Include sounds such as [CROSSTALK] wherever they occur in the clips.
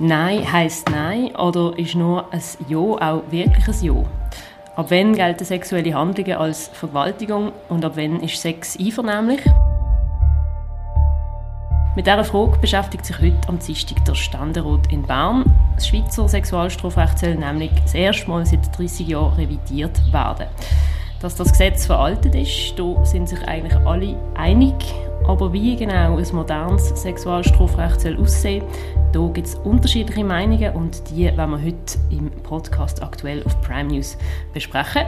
Nein heißt Nein oder ist nur ein Ja auch wirklich ein Ja? Ab wann gelten sexuelle Handlungen als Vergewaltigung und ab wann ist Sex einvernehmlich? Mit dieser Frage beschäftigt sich heute am Dienstag der Ständerat in Bern. Das Schweizer Sexualstrafrecht soll nämlich das erste Mal seit 30 Jahren revidiert werden. Dass das Gesetz veraltet ist, da sind sich eigentlich alle einig. Aber wie genau ein modernes Sexualstrafrecht soll aussehen da gibt es unterschiedliche Meinungen und die werden wir heute im Podcast aktuell auf Prime News besprechen.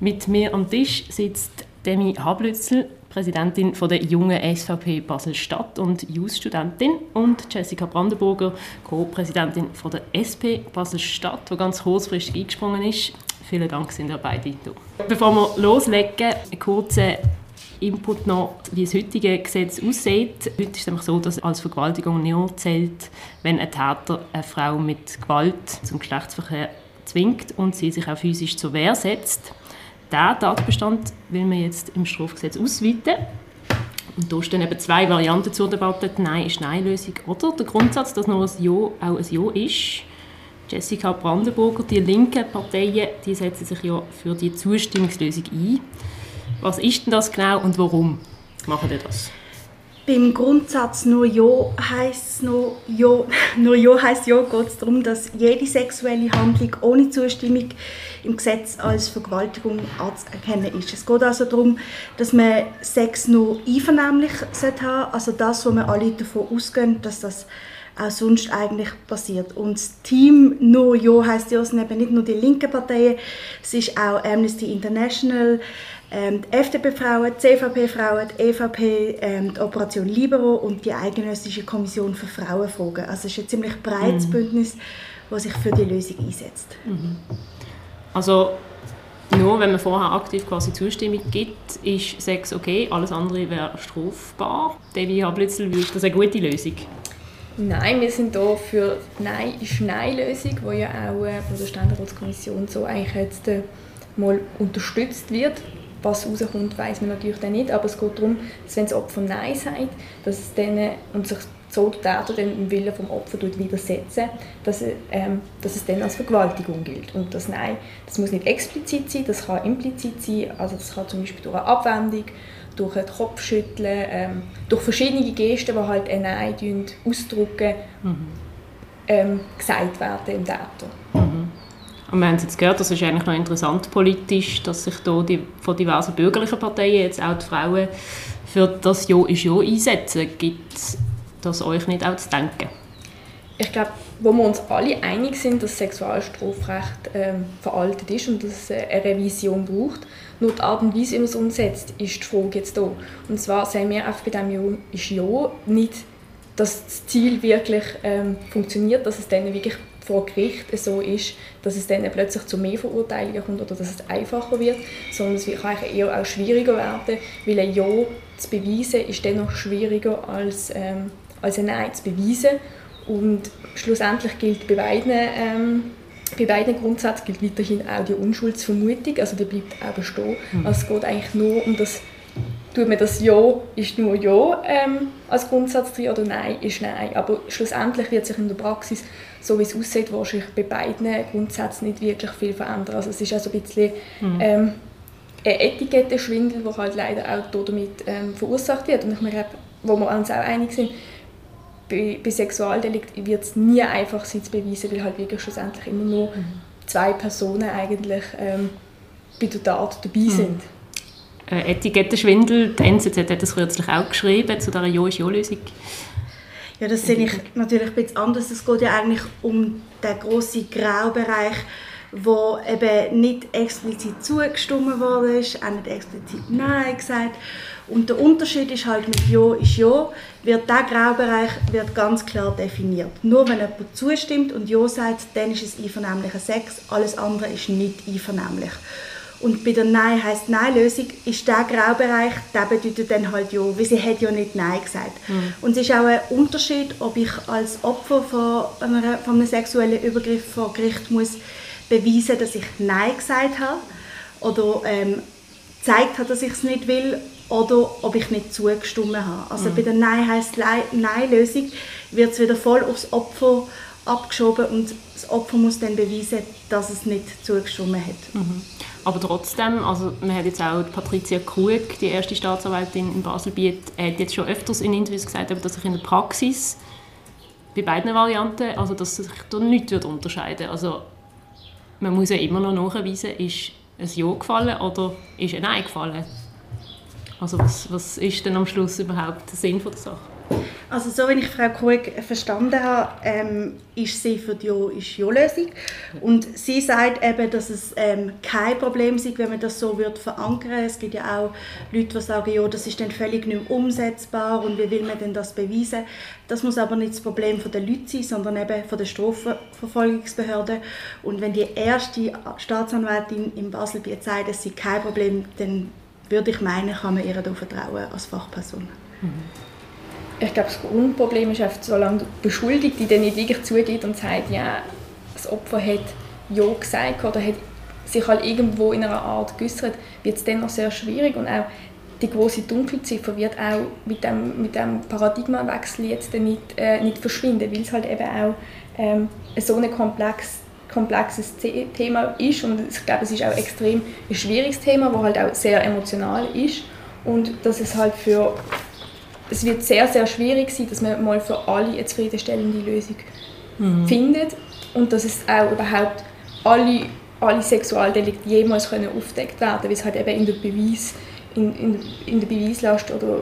Mit mir am Tisch sitzt Demi Hablützel, Präsidentin der jungen SVP Basel-Stadt und Jus-Studentin und Jessica Brandenburger, Co-Präsidentin der SP Basel-Stadt, die ganz kurzfristig eingesprungen ist. Vielen Dank sind ihr beide da. Bevor wir loslegen, einen kurzen Input noch, wie das heutige Gesetz aussieht. Heute ist es so, dass als Vergewaltigung nur zählt, wenn ein Täter eine Frau mit Gewalt zum Geschlechtsverkehr zwingt und sie sich auch physisch zur Wehr setzt. Diesen Tatbestand will man jetzt im Strafgesetz ausweiten. Und da stehen eben zwei Varianten zur Debatte. Die Nein ist Nein-Lösung oder der Grundsatz, dass nur ein Ja auch ein Ja ist. Jessica Brandenburger, die linken Parteien, die setzen sich ja für die Zustimmungslösung ein. Was ist denn das genau und warum machen ihr das? Beim Grundsatz nur Ja heißt [LAUGHS] nur Ja, nur Ja heißt Ja geht es darum, dass jede sexuelle Handlung ohne Zustimmung im Gesetz als Vergewaltigung anzuerkennen ist. Es geht also darum, dass man Sex nur einvernehmlich haben sollte, also das, wo wir alle davon ausgehen, dass das auch sonst eigentlich passiert. Und das Team nur Ja heißt ja, sind eben nicht nur die linken Parteien, es ist auch Amnesty International, ähm, die FDP-Frauen, die CVP-Frauen, die EVP, ähm, die Operation Libero und die Eidgenössische Kommission für Frauenfragen. Also es ist ein ziemlich breites mhm. Bündnis, das sich für die Lösung einsetzt. Mhm. Also nur wenn man vorher aktiv quasi Zustimmung gibt, ist Sex okay, alles andere wäre strafbar. Devi Hablitzel, ist das eine gute Lösung? Nein, wir sind hier für Nein ist Nein-Lösung, die ja auch äh, von der Ständerratskommission so eigentlich jetzt äh, mal unterstützt wird was rauskommt, weiß man natürlich dann nicht, aber es geht darum, dass wenn das Opfer Nein sagt, dass es dann, und sich so der Täter dann im Willen vom Opfer widersetzen, dass, ähm, dass es dann als Vergewaltigung gilt. Und das Nein, das muss nicht explizit sein, das kann implizit sein, also das kann zum Beispiel durch eine Abwendung, durch ein Kopfschütteln, ähm, durch verschiedene Gesten, die halt ein Nein ausdrücken, mhm. ähm, gesagt werden im Täter. Und wir haben jetzt gehört, das ist eigentlich noch interessant politisch, dass sich da die, von diversen bürgerlichen Parteien jetzt auch die Frauen für das Ja ist Ja einsetzen. Gibt das euch nicht auch zu denken? Ich glaube, wo wir uns alle einig sind, dass Sexualstrafrecht ähm, veraltet ist und dass es eine Revision braucht, nur die Art und Weise, wie man es umsetzt, ist die Frage jetzt da. Und zwar sagen wir einfach bei diesem Ja ist Ja nicht, dass das Ziel wirklich ähm, funktioniert, dass es dann wirklich vor Gericht so ist, dass es dann plötzlich zu mehr Verurteilungen kommt oder dass es einfacher wird, sondern es kann eher auch schwieriger werden, weil ein Ja zu beweisen ist dennoch schwieriger als, ähm, als ein Nein zu beweisen und schlussendlich gilt bei beiden, ähm, bei beiden Grundsätzen gilt weiterhin auch die Unschuldsvermutung, also die bleibt auch bestehen. Mhm. Also es geht eigentlich nur um das tut man das Ja ist nur Ja ähm, als Grundsatz drin oder Nein ist Nein. Aber schlussendlich wird sich in der Praxis, so wie es aussieht, wahrscheinlich bei beiden Grundsätzen nicht wirklich viel verändern. Also es ist also ein bisschen mhm. ähm, ein Etikettenschwindel, der halt leider auch damit ähm, verursacht wird. Und ich meine, wo wir uns auch einig sind, bei, bei Sexualdelikt wird es nie einfach sein zu beweisen, weil halt wirklich schlussendlich immer nur mhm. zwei Personen eigentlich ähm, bei der Tat dabei mhm. sind äh, Etikettenschwindel. Die NZZ hat das kürzlich auch geschrieben zu dieser Jo-ist-Jo-Lösung. Ja, das sehe ich natürlich ein bisschen anders. Es geht ja eigentlich um den grossen Graubereich, wo eben nicht explizit zugestimmt ist, auch nicht explizit Nein gesagt. Und der Unterschied ist halt mit Ja ist Ja, wird der Graubereich wird ganz klar definiert. Nur wenn jemand zustimmt und Ja sagt, dann ist es einvernehmlicher Sex, alles andere ist nicht einvernehmlich. Und bei der Nein heißt Nein-Lösung ist der Graubereich, der bedeutet dann halt ja, weil sie hat ja nicht Nein gesagt. Mhm. Und es ist auch ein Unterschied, ob ich als Opfer von, einer, von einem sexuellen Übergriff vor Gericht muss beweisen, dass ich Nein gesagt habe oder ähm, gezeigt habe, dass ich es nicht will oder ob ich nicht zugestimmt habe. Also mhm. bei der Nein heißt Nein-Lösung wird es wieder voll aufs Opfer abgeschoben und das Opfer muss dann beweisen, dass es nicht zugestimmt hat. Mhm. Aber trotzdem, also man hat jetzt auch Patricia Krug, die erste Staatsanwältin in Baselbiet, hat jetzt schon öfters in Interviews gesagt, dass sich in der Praxis bei beiden Varianten, also dass sich da nichts unterscheiden Also man muss ja immer noch nachweisen, ist ein Ja gefallen oder ist ein Nein gefallen. Also was, was ist denn am Schluss überhaupt der Sinn von der Sache? Also so, wie ich Frau Krug verstanden habe, ähm, ist sie für die Ja-Lösung. Und sie sagt eben, dass es ähm, kein Problem ist, wenn man das so wird verankern Es gibt ja auch Leute, die sagen, ja, das ist dann völlig nicht mehr umsetzbar und wie will man denn das beweisen? Das muss aber nicht das Problem der Leute sein, sondern eben von der Strafverfolgungsbehörde. Und wenn die erste Staatsanwältin in Basel sagt, es sei kein Problem, dann würde ich meinen, kann man ihr da vertrauen als Fachperson. Mhm ich glaube, das Grundproblem ist einfach, solange der Beschuldigte dann nicht wirklich zugeht und sagt, ja, das Opfer hat Ja gesagt oder hat sich halt irgendwo in einer Art geäußert, wird es dann noch sehr schwierig. Und auch die große Dunkelziffer wird auch mit dem, mit dem Paradigmawechsel jetzt nicht, äh, nicht verschwinden, weil es halt eben auch ähm, so ein komplex, komplexes Thema ist. Und ich glaube, es ist auch extrem ein schwieriges Thema, das halt auch sehr emotional ist. Und dass es halt für es wird sehr, sehr schwierig sein, dass man mal für alle eine zufriedenstellende Lösung mhm. findet und dass es auch überhaupt alle, alle Sexualdelikte jemals können aufdeckt werden weil es halt eben in der, Beweis, in, in, in der Beweislast oder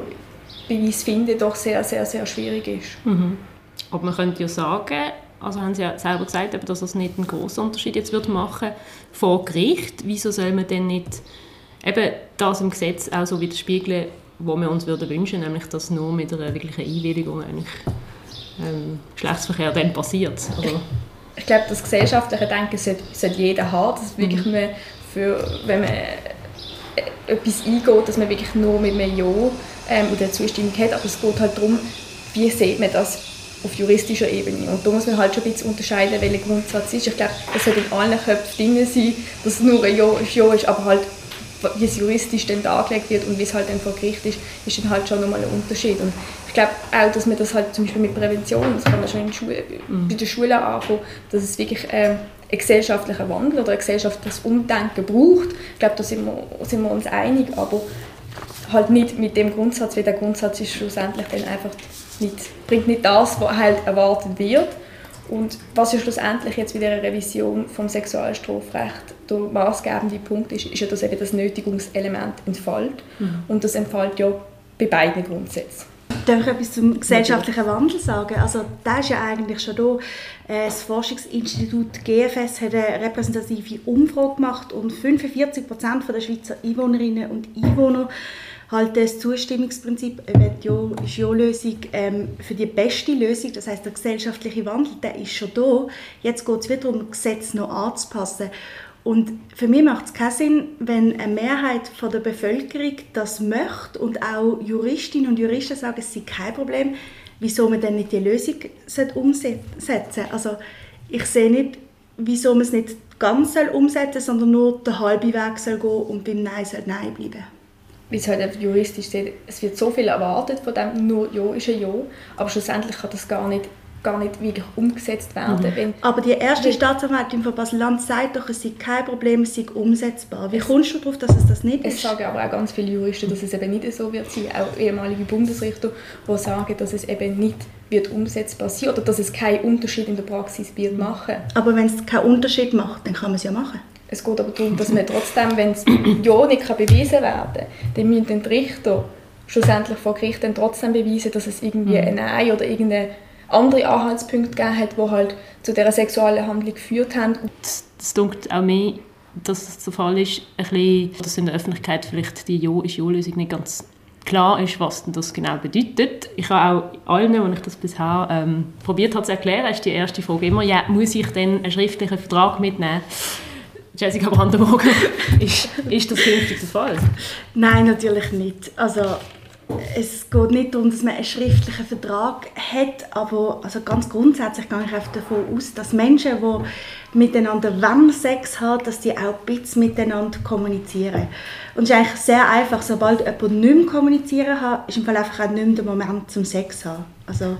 Beweisfinden doch sehr, sehr, sehr schwierig ist. Mhm. Aber man könnte ja sagen, also haben Sie ja selber gesagt, dass es nicht einen großen Unterschied jetzt wird machen vor Gericht. Wieso soll man denn nicht eben das im Gesetz auch so widerspiegeln, wo wir uns würden wünschen, nämlich dass nur mit einer wirklichen Einwilligung eigentlich ähm, Geschlechtsverkehr dann passiert. Oder? Ich, glaube, das gesellschaftliche Denken sollte, sollte jeder haben, dass wirklich mhm. man für, wenn man etwas eingeht, dass man wirklich nur mit einem Ja ähm, oder Zustimmung hat, aber es geht halt darum, wie sieht man das auf juristischer Ebene. Und da muss man halt schon ein bisschen unterscheiden, welcher Grundsatz ist. Ich glaube, es sollte in allen Köpfen drin sein, dass es nur ein Ja, ein ja ist, aber halt wie es juristisch dann dargelegt wird und wie es halt dann vor Gericht ist, ist dann halt schon nochmal ein Unterschied. Und ich glaube auch, dass man das halt zum Beispiel mit Prävention, das kann man schon in Schule, mhm. bei der Schule anfangen, dass es wirklich äh, einen gesellschaftlichen Wandel oder ein gesellschaftliches Umdenken braucht. Ich glaube, da sind wir, sind wir uns einig, aber halt nicht mit dem Grundsatz, weil der Grundsatz ist schlussendlich dann einfach nicht, bringt nicht das, was halt erwartet wird. Und was ja schlussendlich jetzt bei der Revision vom Sexualstrafrecht der maßgebende Punkt ist, ist ja, dass eben das Nötigungselement entfällt. Mhm. Und das entfällt ja bei beiden Grundsätzen. Darf ich etwas zum gesellschaftlichen Wandel sagen? Also, da ist ja eigentlich schon da. Äh, das Forschungsinstitut GFS hat eine repräsentative Umfrage gemacht und 45 Prozent der Schweizer Einwohnerinnen und Einwohner halten das Zustimmungsprinzip, ja, ist Ja-Lösung ähm, für die beste Lösung. Das heißt, der gesellschaftliche Wandel, der ist schon da. Jetzt geht es wieder darum, das Gesetz noch anzupassen. Und für mich macht es keinen Sinn, wenn eine Mehrheit von der Bevölkerung das möchte und auch Juristinnen und Juristen sagen, es sei kein Problem, wieso man dann nicht die Lösung umsetzen sollte. Also ich sehe nicht, wieso man es nicht ganz umsetzen soll, sondern nur den halben Weg soll gehen und beim Nein soll Nein bleiben. Wie es halt juristisch steht, es wird so viel erwartet von dem, nur Ja ist ein Ja, aber schlussendlich kann das gar nicht gar nicht wirklich umgesetzt werden. Mhm. Wenn, Aber die erste Staatsanwältin von Basel-Land sagt doch, es sei kein Problem, es sei umsetzbar. Wie es, kommst du darauf, dass es das nicht es ist? Es sagen aber auch ganz viele Juristen, dass es eben nicht so wird sein. Auch ehemalige Bundesrichter, die sagen, dass es eben nicht wird umsetzbar sein oder dass es keinen Unterschied in der Praxis wird mhm. machen. Aber wenn es keinen Unterschied macht, dann kann man es ja machen. Es geht aber darum, dass man trotzdem, wenn es [CLEARS THROAT] ja nicht bewiesen werden kann, dann müssen die Richter schlussendlich vor Gericht dann trotzdem beweisen, dass es irgendwie mhm. ein Nein oder irgendeine andere Anhaltspunkte gegeben hat, die halt zu dieser sexuellen Handlung geführt haben. Das, das dunkelt auch mehr, dass das der Fall ist, ein bisschen, dass in der Öffentlichkeit vielleicht die Ja ist Ja-Lösung nicht ganz klar ist, was denn das genau bedeutet. Ich habe auch allen, als ich das bisher ähm, probiert habe zu erklären, ist die erste Frage immer, ja, muss ich denn einen schriftlichen Vertrag mitnehmen? Jessica Brandenburger, [LAUGHS] ist, ist das künftig der Fall? Nein, natürlich nicht. Also es geht nicht darum, dass man einen schriftlichen Vertrag hat, aber also ganz grundsätzlich gehe ich davon aus, dass Menschen, die miteinander Sex haben, dass die auch ein bisschen miteinander kommunizieren. Und es ist eigentlich sehr einfach, sobald jemand nicht mehr kommunizieren kann, ist im Fall einfach auch nicht mehr der Moment zum Sex haben. Also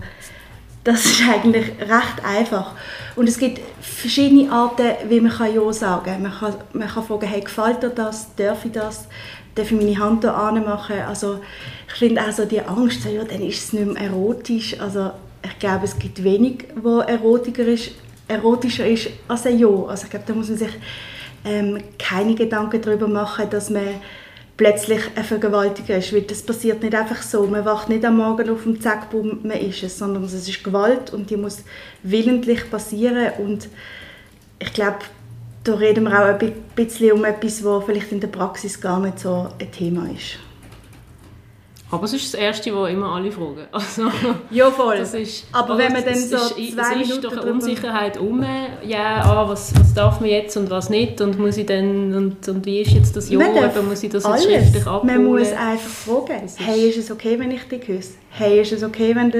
das ist eigentlich recht einfach. Und es gibt verschiedene Arten, wie man Ja sagen kann. Man kann, man kann fragen, hey, gefällt dir das, darf ich das, darf ich meine Hand da machen. Also ich finde auch so die Angst, ja, dann ist es nicht mehr erotisch. Also ich glaube, es gibt wenig, wo erotischer ist, erotischer ist als ein Ja. Also ich glaube, da muss man sich ähm, keine Gedanken darüber machen, dass man plötzlich ein Vergewaltiger ist. Weil das passiert nicht einfach so. Man wacht nicht am Morgen auf dem Zack, boom, man ist es, sondern es ist Gewalt und die muss willentlich passieren und ich glaube, da reden wir auch ein bisschen um etwas, was vielleicht in der Praxis gar nicht so ein Thema ist. Aber es ist das Erste, was immer alle fragen. [LAUGHS] Also, ja, voll. Ist, aber wenn man dann so ist, zwei es ist doch eine Unsicherheit um, ja, ah, was, was darf man jetzt und was nicht und muss ich dann, und, und wie ist jetzt das Jahr, eben, muss ich das jetzt schriftlich abholen? Man muss einfach fragen, ist hey, ist es okay, wenn ich dich küsse? Hey, ist es okay, wenn...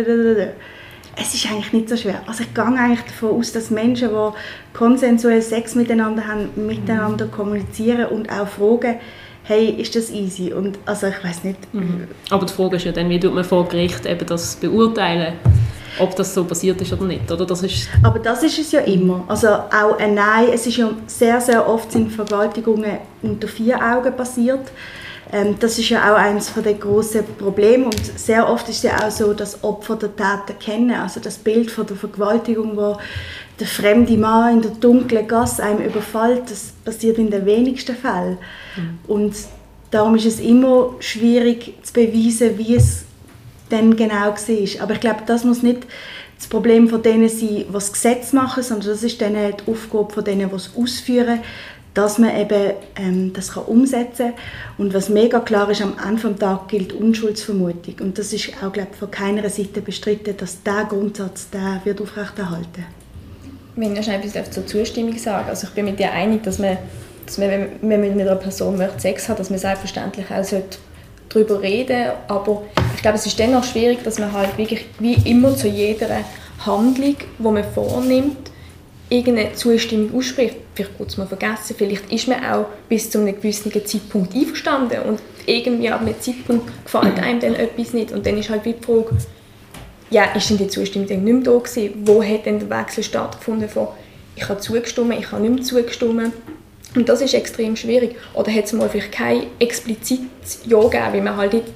Es ist eigentlich nicht so schwer. Also ich gehe eigentlich davon aus, dass Menschen, die konsensuell Sex miteinander haben, miteinander kommunizieren und auch fragen, hey, ist das easy? Und also ich weiß nicht. Mhm. Aber die Frage ist ja dann, wie tut man vor Gericht eben das beurteilen? ob das so passiert ist oder nicht, oder? Das ist Aber das ist es ja immer. Also auch ein Nein, es ist ja sehr, sehr oft sind Vergewaltigungen unter vier Augen passiert. Ähm, das ist ja auch eines der großen Probleme und sehr oft ist es ja auch so, dass Opfer der Täter kennen. Also das Bild von der Vergewaltigung, wo der fremde Mann in der dunklen Gasse einem überfällt, das passiert in den wenigsten Fällen. Mhm. Und darum ist es immer schwierig zu beweisen, wie es dann genau war. Aber ich glaube, das muss nicht das Problem von denen sein, die das Gesetz machen, sondern das ist dann die Aufgabe von denen, die es ausführen, dass man eben ähm, das kann umsetzen kann. Und was mega klar ist, am Ende des Tages gilt Unschuldsvermutung. Und das ist auch, glaube ich, von keiner Seite bestritten, dass dieser Grundsatz der wird aufrechterhalten. Wenn ich schnell etwas zur Zustimmung sagen Also ich bin mit dir einig, dass man, dass man wenn man mit einer Person möchte Sex hat, dass man selbstverständlich auch darüber reden sollte. Aber ich glaube, es ist dennoch schwierig, dass man halt wirklich wie immer zu jeder Handlung, die man vornimmt, irgendeine Zustimmung ausspricht. Vielleicht kurz mal vergessen, vielleicht ist man auch bis zu einem gewissen Zeitpunkt einverstanden und irgendwie ab einem Zeitpunkt gefällt einem dann etwas nicht und dann ist halt die Frage, ja, ist denn die Zustimmung dann nicht mehr da gewesen? Wo hat denn der Wechsel stattgefunden von ich habe zugestimmt, ich habe nicht mehr zugestimmt? Und das ist extrem schwierig. Oder hat es mal vielleicht kein explizites Ja gegeben, weil man halt nicht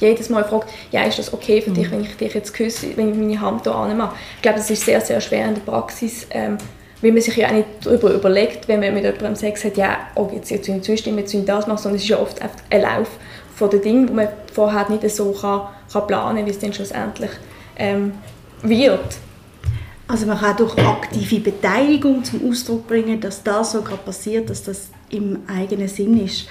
jedes Mal fragt, ja, ist das okay für dich, mhm. wenn ich dich jetzt küsse, wenn ich meine Hand hier anmache? Ich glaube, das ist sehr, sehr schwer in der Praxis, ähm, weil man sich ja auch nicht darüber überlegt, wenn man mit jemandem Sex hat, ja, oh, jetzt, jetzt ich zustimmen, jetzt ich das machen, sondern es ist ja oft ein Lauf von den Dingen, wo man vorher nicht so kann, kann planen kann, wie es dann schlussendlich ähm, wird. Also man kann durch aktive Beteiligung zum Ausdruck bringen, dass das so gerade passiert, dass das im eigenen Sinn ist.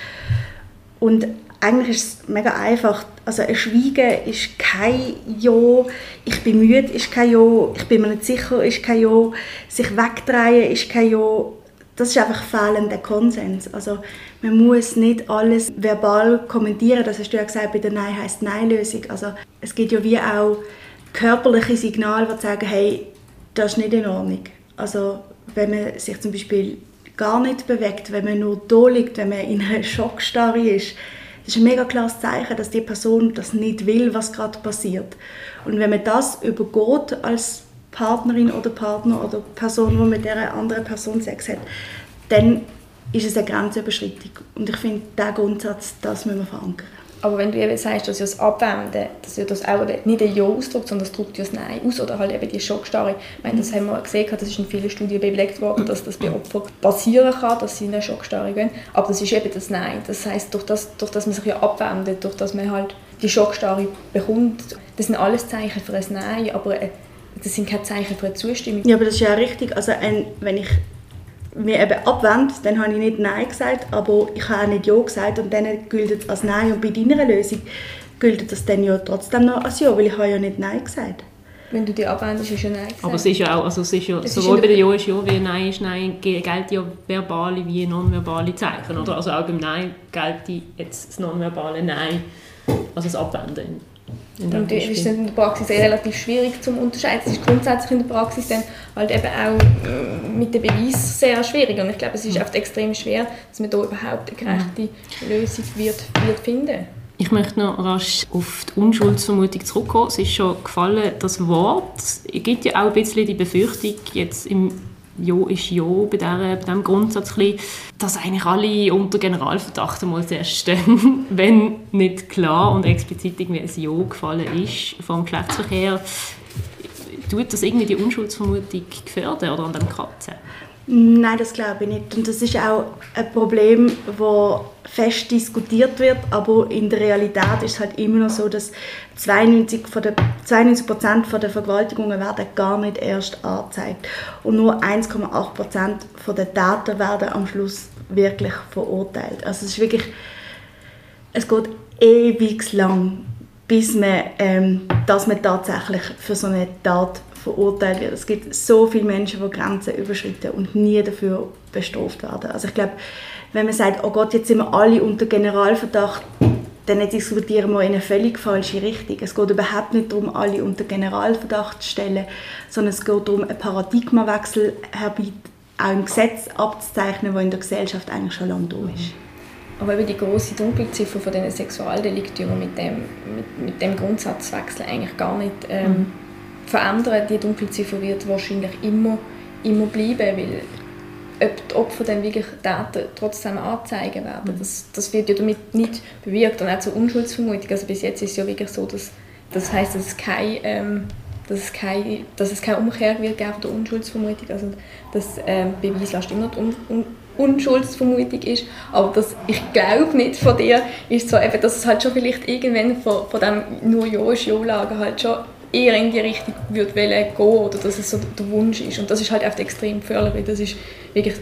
Und eigentlich ist es mega einfach. Also ein Schweigen ist kein Ja, ich bin müde ist kein Ja, ich bin mir nicht sicher ist kein Ja, sich wegdrehen ist kein Ja. Das ist einfach fehlender Konsens. Also man muss nicht alles verbal kommentieren. Das hast du ja gesagt, bei der Nein heißt Nein-Lösung. Also es gibt ja wie auch körperliche Signale, die sagen, hey, das ist nicht in Ordnung. Also wenn man sich zum Beispiel gar nicht bewegt, wenn man nur da liegt, wenn man in einer Schockstarre ist, das ist ein mega klares Zeichen, dass die Person das nicht will, was gerade passiert. Und wenn man das übergeht als Partnerin oder Partner oder Person, die mit der anderen Person Sex hat, dann ist es eine Grenzüberschreitung. Und ich finde, diesen Grundsatz, das müssen wir verankern. Aber wenn du eben sagst, dass ja das Abwenden, dass ja das auch nicht ein Ja ausdrückt, sondern das drückt ja das Nein aus oder halt eben die Schockstarre. Ich meine, das haben wir gesehen, das ist in vielen Studien belegt worden, dass das bei Opfern passieren kann, dass sie in eine Schockstarre gehen. Aber das ist eben das Nein. Das heißt, durch das, durch das man sich ja abwendet, durch das man halt die Schockstarre bekommt, das sind alles Zeichen für ein Nein, aber äh, das sind keine Zeichen für eine Zustimmung. Ja, aber das ist ja richtig. Also ein, wenn ich mir eben abwende, dann habe ich nicht Nein gesagt, aber ich habe auch nicht Ja gesagt und dann gilt es als Nein. Und bei deiner Lösung gilt das dann ja trotzdem noch als Ja, weil ich habe ja nicht Nein gesagt. Wenn du dich abwendest, ist ja Nein gesagt. Aber es ist ja auch, also es ist ja, es sowohl ist bei der Ja ist Ja wie Nein ist Nein, gelten ja verbale wie nonverbale Zeichen, oder? Also auch beim Nein gilt jetzt das nonverbale Nein also das Abwenden. Und das ist in der Praxis relativ schwierig zu unterscheiden. Es ist grundsätzlich in der Praxis dann halt eben auch äh, mit dem Beweis sehr schwierig und ich glaube, es ist oft extrem schwer, dass man da überhaupt eine gerechte Lösung wird, wird finden ich möchte noch rasch auf die Unschuldsvermutung zurückkommen. Es ist schon gefallen, das Wort. Es gibt ja auch ein bisschen die Befürchtung, jetzt im Jo ist Jo bei, dieser, bei diesem Grundsatz, dass eigentlich alle unter Generalverdacht einmal zuerst stehen, [LAUGHS] wenn nicht klar und explizit irgendwie ein Jo gefallen ist vom Geschlechtsverkehr. Tut das irgendwie die Unschuldsvermutung gefährden oder an dem Kratzen? Nein, das glaube ich nicht. Und das ist auch ein Problem, das fest diskutiert wird, aber in der Realität ist es halt immer noch so, dass 92 von der 92 Prozent der Vergewaltigungen werden gar nicht erst angezeigt und nur 1,8 Prozent der Täter werden am Schluss wirklich verurteilt. Also es ist wirklich, es geht ewig lang, bis man, ähm, dass man tatsächlich für so eine Tat verurteilt wird. Es gibt so viele Menschen, die Grenzen überschreiten und nie dafür bestraft werden. Also ich glaube, wenn man sagt, oh Gott, jetzt sind wir alle unter Generalverdacht, dann diskutieren wir in eine völlig falsche Richtung. Es geht überhaupt nicht darum, alle unter Generalverdacht zu stellen, sondern es geht darum, einen Paradigmawechsel herbei auch im Gesetz abzuzeichnen, der in der Gesellschaft eigentlich schon lange da ist. Aber eben die große Dunkelziffer von diesen Sexualdelikten, mit dem, mit, mit dem Grundsatzwechsel eigentlich gar nicht ähm, mhm verändern. Die Dunkelziffer wird wahrscheinlich immer, immer bleiben, weil ob die Opfer dann wirklich Daten trotzdem anzeigen werden, das, das wird ja damit nicht bewirkt. Und auch zur Unschuldsvermutung, also bis jetzt ist es ja wirklich so, dass das heißt, dass es kein ähm, dass es, keine, dass es keine Umkehr wird geben der Unschuldsvermutung, also dass ähm, Beweislast immer die Un Un Unschuldsvermutung ist, aber das, ich glaube nicht von dir, ist so eben, dass es halt schon vielleicht irgendwann von, von dem nur Ja ist halt schon eher in die Richtung würde gehen oder dass es so der Wunsch ist. Und das ist halt einfach extrem gefährlich, das ist wirklich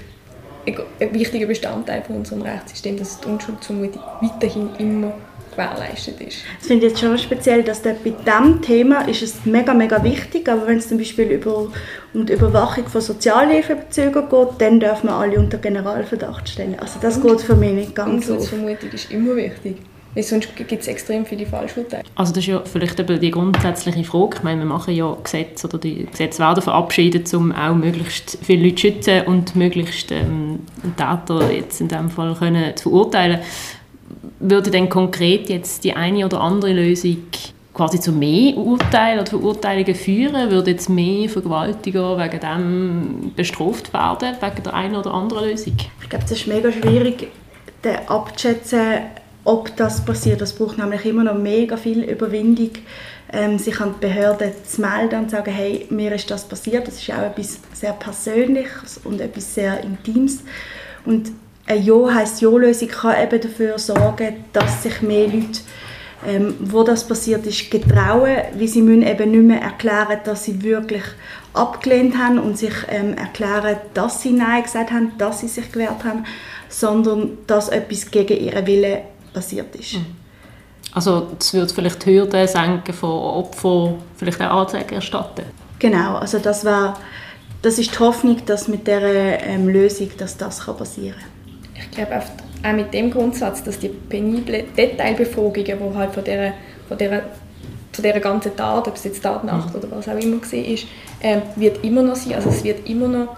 ein wichtiger Bestandteil von unserem Rechtssystem, dass die Unschuldsvermutung weiterhin immer gewährleistet ist. Das finde ich jetzt schon speziell, dass der, bei diesem Thema ist es mega, mega wichtig, aber wenn es zum Beispiel über, um die Überwachung von Sozialhilfebezügern geht, dann darf man alle unter Generalverdacht stellen. Also das Und geht für mich nicht ganz so. Unschuldsvermutung ist immer wichtig. Weil sonst gibt es extrem viele Falschurteile. Also das ist ja vielleicht eben die grundsätzliche Frage. Ich meine, wir machen ja Gesetze oder die Gesetze werden verabschiedet, um auch möglichst viele Leute zu schützen und möglichst ähm, Täter jetzt in diesem Fall können zu verurteilen. Würde denn konkret jetzt die eine oder andere Lösung quasi zu mehr Urteilen oder Verurteilungen führen? Würde jetzt mehr Vergewaltiger wegen dem bestraft werden, wegen der einen oder anderen Lösung? Ich glaube, es ist mega schwierig, abzuschätzen, ob das passiert. Das braucht nämlich immer noch mega viel Überwindung, ähm, sich an die Behörden zu melden und zu sagen, hey, mir ist das passiert. Das ist auch etwas sehr Persönliches und etwas sehr Intimes. Und eine Ja heisst Ja-Lösung kann eben dafür sorgen, dass sich mehr Leute ähm, wo das passiert ist, getrauen, weil sie müssen eben nicht mehr erklären, dass sie wirklich abgelehnt haben und sich ähm, erklären, dass sie Nein gesagt haben, dass sie sich gewehrt haben, sondern dass etwas gegen ihren Willen passiert ist. Mhm. Also das würde vielleicht die Hürden senken von Opfern, vielleicht auch Anzeigen erstatten? Genau, also das, war, das ist die Hoffnung, dass mit dieser ähm, Lösung dass das kann passieren kann. Ich glaube auch mit dem Grundsatz, dass die peniblen Detailbefragungen, die halt von dieser, von dieser, von dieser ganzen Tat, ob es jetzt Tatnacht mhm. oder was auch immer war, ist, ähm, wird immer noch sein. Also es wird immer noch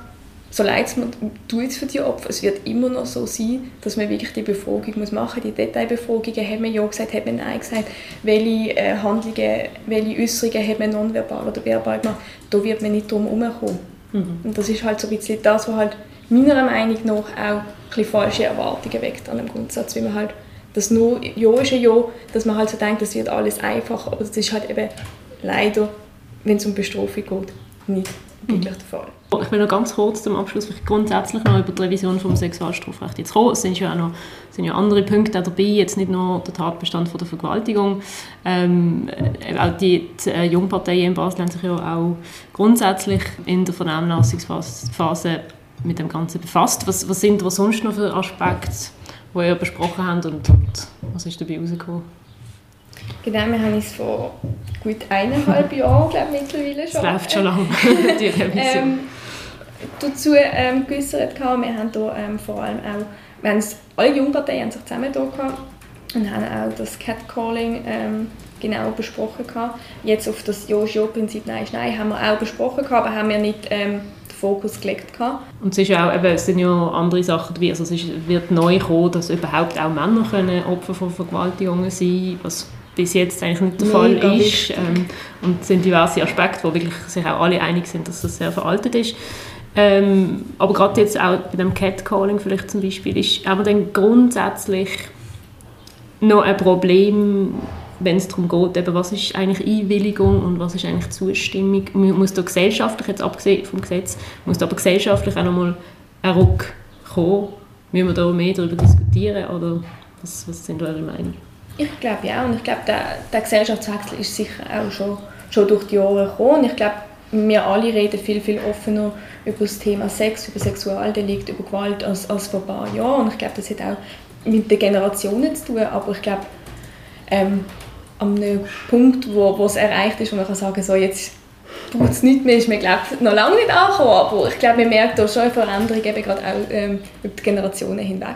so leid es mir tut für die Opfer, es wird immer noch so sein, dass man wirklich die Befragung muss machen muss. Die Detailbefragungen haben wir ja gesagt, haben wir nein gesagt, welche äh, Handlungen, welche Äußerungen haben wir nonverbal oder verbal gemacht. Da wird man nicht drum herumkommen. Mhm. Und das ist halt so ein bisschen das, was halt meiner Meinung nach auch ein bisschen falsche Erwartungen weckt an dem Grundsatz, wie man halt das nur Ja ist ein Ja, dass man halt so denkt, das wird alles einfach, aber das ist halt eben leider, wenn es um Bestrafung geht, nicht wirklich der Fall. Ich will noch ganz kurz zum Abschluss grundsätzlich noch über die Revision des Sexualstrafrechts jetzt kommen. Es sind ja auch noch sind ja andere Punkte dabei, jetzt nicht nur der Tatbestand von der Vergewaltigung. Ähm, äh, auch die, die äh, Jungparteien in Basel haben sich ja auch grundsätzlich in der Vernehmlassungsphase mit dem Ganzen befasst. Was, was sind da sonst noch für Aspekte, die ihr besprochen habt und, und was ist dabei herausgekommen? Genau, wir haben uns vor gut eineinhalb Jahren, glaube ich, mittlerweile schon. Das läuft schon lange, [LAUGHS] die Revision. ähm, dazu ähm, geäußert. Wir haben hier ähm, vor allem auch, wir haben alle Jungparteien haben sich zusammen gehabt, und haben auch das Catcalling ähm, genau besprochen gehabt. Jetzt auf das Ja-Ja-Prinzip Nein ist Nein haben wir auch besprochen gehabt, aber haben wir nicht ähm, den Fokus gelegt gehabt. Und es, ist auch, eben, es sind ja andere Sachen dabei. Also es ist, wird neu kommen, dass überhaupt auch Männer können Opfer von Vergewaltigungen sein was bis jetzt eigentlich nicht der Fall ist. Ähm, und es sind diverse Aspekte, wo wirklich sich auch alle einig sind, dass das sehr veraltet ist. Ähm, aber gerade jetzt auch bei dem Catcalling vielleicht zum Beispiel ist aber dann grundsätzlich noch ein Problem, wenn es darum geht, eben, was ist eigentlich Einwilligung und was ist eigentlich Zustimmung. Man muss da gesellschaftlich, jetzt abgesehen vom Gesetz, muss da aber gesellschaftlich auch nochmal ein Ruck kommen. Müssen wir da mehr darüber diskutieren oder was, was sind eure Meinungen? Ich glaube ja und ich glaube, der, der Gesellschaftswechsel ist sicher auch schon, schon durch die Jahre gekommen. Ich glaube, wir alle reden viel, viel offener über das Thema Sex, über Sexualdelikt, über Gewalt als, als vor ein paar Jahren. Und ich glaube, das hat auch mit den Generationen zu tun, aber ich glaube, ähm, an einem Punkt, wo, es erreicht ist, wo man kann sagen so jetzt tut es nicht mehr, ist man noch lange nicht angekommen, aber ich glaube, man merkt da schon eine Veränderung eben gerade auch ähm, über die Generationen hinweg.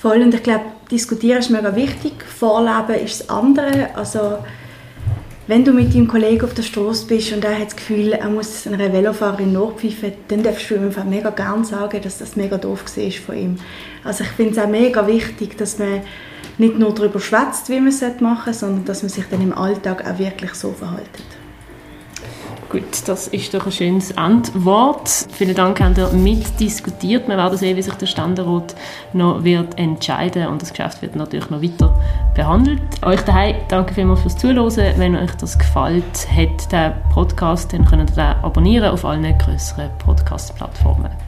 Voll, und ich glaube, diskutieren ist mega wichtig, Vorleben ist das andere, also wenn du mit deinem Kollegen auf der Straße bist und er hat das Gefühl, er muss einer Velofahrerin nachpfeifen, dann darfst du ihm einfach mega gerne sagen, dass das mega doof war von ihm. Also ich finde es auch mega wichtig, dass man nicht nur darüber schwätzt, wie man es machen sollte, sondern dass man sich dann im Alltag auch wirklich so verhält. Gut, das ist doch ein schönes Antwort. Vielen Dank, habt ihr mitdiskutiert. Wir werden sehen, wie sich der Ständerat noch wird entscheiden und das Geschäft wird natürlich noch weiter behandelt. Euch daheim danke vielmals fürs Zuhören. Wenn euch das gefällt hat, der Podcast, dann könnt ihr den abonnieren auf allen größeren Podcast-Plattformen.